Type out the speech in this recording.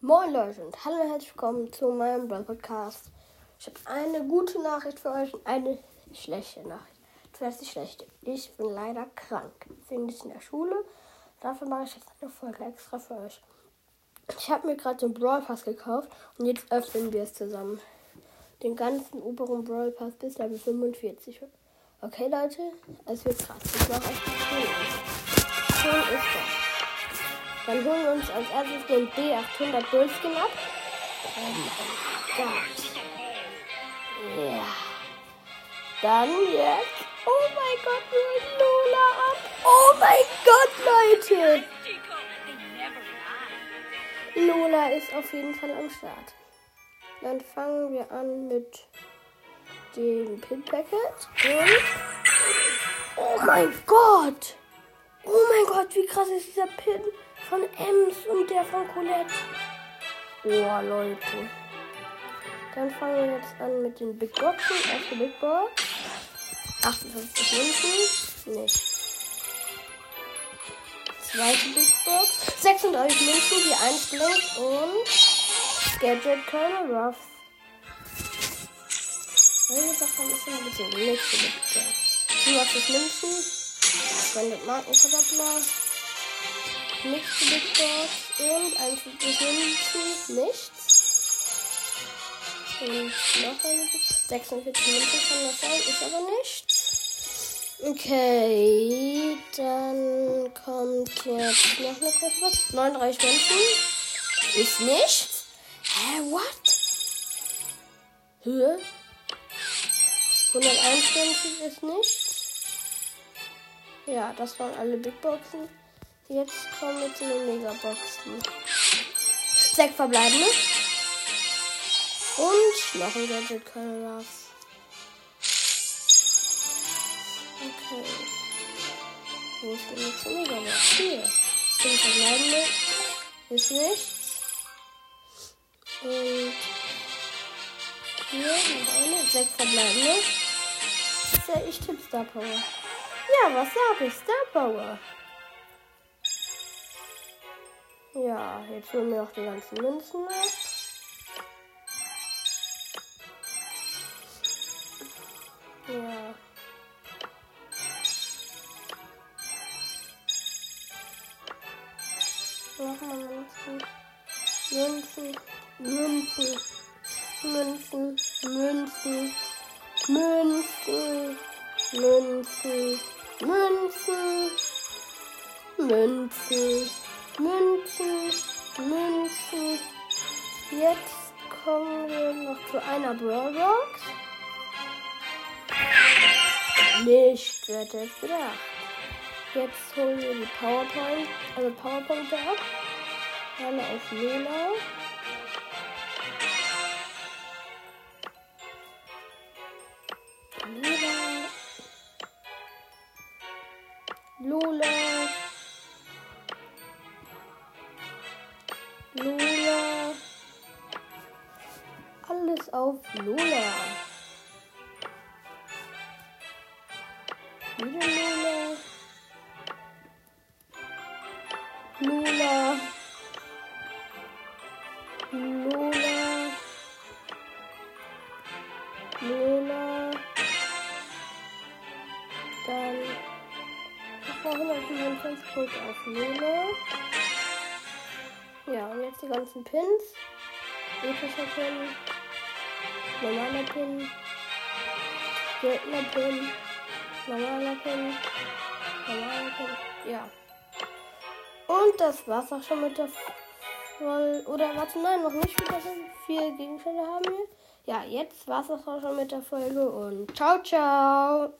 Moin Leute und hallo und herzlich willkommen zu meinem Brawl Podcast. Ich habe eine gute Nachricht für euch und eine schlechte Nachricht. Zuerst die schlechte. Ich bin leider krank. Deswegen nicht in der Schule. Dafür mache ich jetzt eine Folge extra für euch. Ich habe mir gerade den Brawl Pass gekauft und jetzt öffnen wir es zusammen. Den ganzen oberen Brawl Pass bis Level 45. Okay Leute, es wird krass. Ich mache euch die. Schon ist das. Dann holen wir uns als erstes den D800 Bullskin ab. Oh mein Gott. Ja. Dann jetzt. Oh mein Gott, wir holen Lola ab. Oh mein Gott, Leute. Lola ist auf jeden Fall am Start. Dann fangen wir an mit dem Pin Packet. Und. Oh mein Gott. Oh mein Gott, wie krass ist dieser Pin von Ems und der von Colette. Oh, Leute. Dann fangen wir jetzt an mit den Big Boxen. Erste Big Box. 58 Münzen. Nicht. Zweite Big Box. 36 Münzen, die 1 blinkt und Gadget Colonel Ruffs. Eine Sache bisschen ein bisschen nächste Big Box. 87 Münzen. 200 Markenverdoppler. Nächste Big Box und ein Münzen. Nichts. Und noch eine 46 Münzen kann das sein, ist aber nichts. Okay, dann kommt jetzt noch eine große Box. 39 Münzen. Ist nichts. Hä, what? Höhe? 121 ist nichts. Ja, das waren alle Big Boxen. Jetzt kommen wir zu den Megaboxen. Sechs verbleibende. Und noch ein Gadget Colors. Okay. Wo ist denn jetzt die Megabox? Hier. Fünf verbleibende. Ist nichts. Und hier noch eine. Sechs verbleibende. Ja ich tipp Star Power. Ja, was sag ich? Star Power. Ja, jetzt holen wir noch die ganzen Münzen ab. Ja. Nochmal Münzen. Münzen. Münzen. Münzen. Münzen. Münzen. Münzen. Münzen. Münzen. Münzen, Münzen. Jetzt kommen wir noch zu einer Brawlbox. Nicht, wer hätte es gedacht. Jetzt holen wir die PowerPoint, also PowerPoint ab. Eine auf Lola. Lola. Lola. Lola. Alles auf Lola. Wieder Lola. Lola. Lola. Lola. Dann nochmal 154 Punkte auf Lola. Die ganzen Pins. Epischer Pin, normaler Pin, Gegner Pin, normaler Pin, normaler Pin. Ja. Und das war's auch schon mit der Voll. Oder warte, nein, noch nicht so viele Gegenstände haben wir. Ja, jetzt war's auch schon mit der Folge und ciao, ciao.